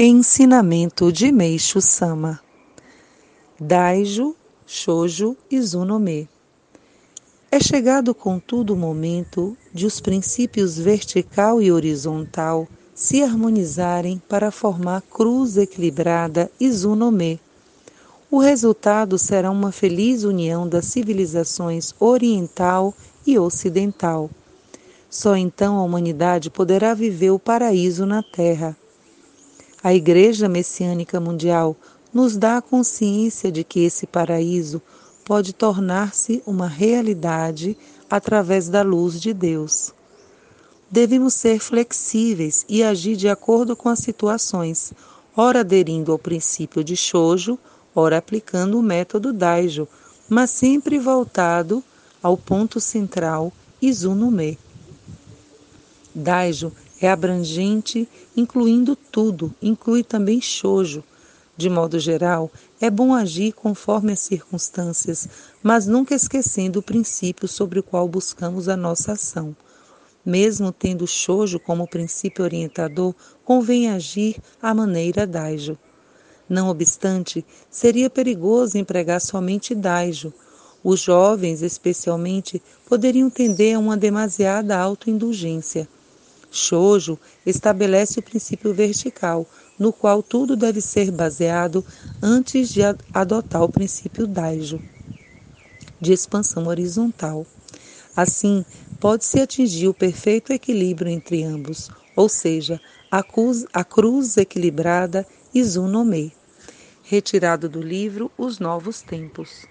Ensinamento de Meixo Sama Daijo, Shoujo e Zunome É chegado contudo o momento de os princípios vertical e horizontal se harmonizarem para formar cruz equilibrada e Zunome. O resultado será uma feliz união das civilizações oriental e ocidental. Só então a humanidade poderá viver o paraíso na Terra a Igreja Messiânica Mundial nos dá a consciência de que esse paraíso pode tornar-se uma realidade através da luz de Deus. Devemos ser flexíveis e agir de acordo com as situações, ora aderindo ao princípio de Shoujo, ora aplicando o método Daijo, mas sempre voltado ao ponto central Izunume. Daijo é abrangente, incluindo tudo, inclui também chojo. De modo geral, é bom agir conforme as circunstâncias, mas nunca esquecendo o princípio sobre o qual buscamos a nossa ação. Mesmo tendo chojo como princípio orientador, convém agir à maneira daijo. Não obstante, seria perigoso empregar somente daijo. Os jovens, especialmente, poderiam tender a uma demasiada autoindulgência. Shoujo estabelece o princípio vertical, no qual tudo deve ser baseado antes de adotar o princípio Daijo, de expansão horizontal. Assim, pode-se atingir o perfeito equilíbrio entre ambos, ou seja, a cruz, a cruz equilibrada Izunome, retirado do livro Os Novos Tempos.